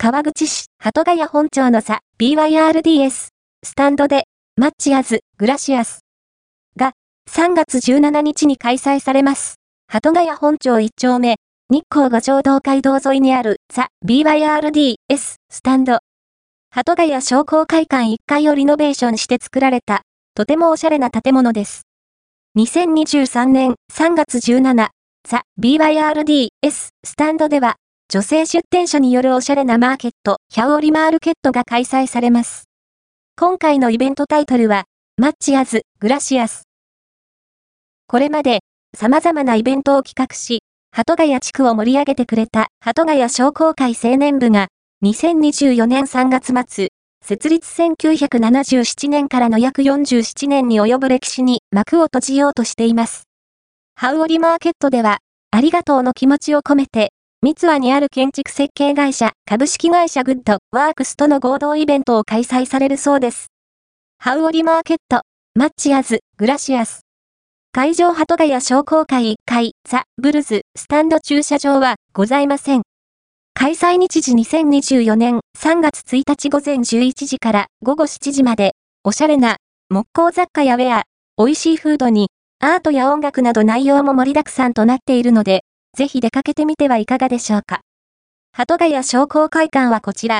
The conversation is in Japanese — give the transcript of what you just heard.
川口市、鳩ヶ谷本町の差、BYRDS、スタンドで、マッチアズ、グラシアス。が、3月17日に開催されます。鳩ヶ谷本町1丁目、日光五条道街道沿いにあるザ・ BYRDS スタンド。鳩ヶ谷商工会館1階をリノベーションして作られた、とてもおしゃれな建物です。2023年3月17、ザ・ BYRDS スタンドでは、女性出店者によるおしゃれなマーケット、ヒャオリマールケットが開催されます。今回のイベントタイトルは、マッチアズ・グラシアス。これまで、様々なイベントを企画し、鳩ヶ谷地区を盛り上げてくれた鳩ヶ谷商工会青年部が、2024年3月末、設立1977年からの約47年に及ぶ歴史に幕を閉じようとしています。ハウオリマーケットでは、ありがとうの気持ちを込めて、三ツにある建築設計会社株式会社グッドワークスとの合同イベントを開催されるそうです。ハウオリマーケット、 Muchas gracias。会場鳩ヶ谷商工会1階、 THE BYRD'S STAND 駐車場はございません。開催日時2024年3月1日午前11時から午後7時まで、おしゃれな木工雑貨やウェア、美味しいフードに、アートや音楽など内容も盛りだくさんとなっているので、ぜひ出かけてみてはいかがでしょうか。鳩ヶ谷商工会館はこちら、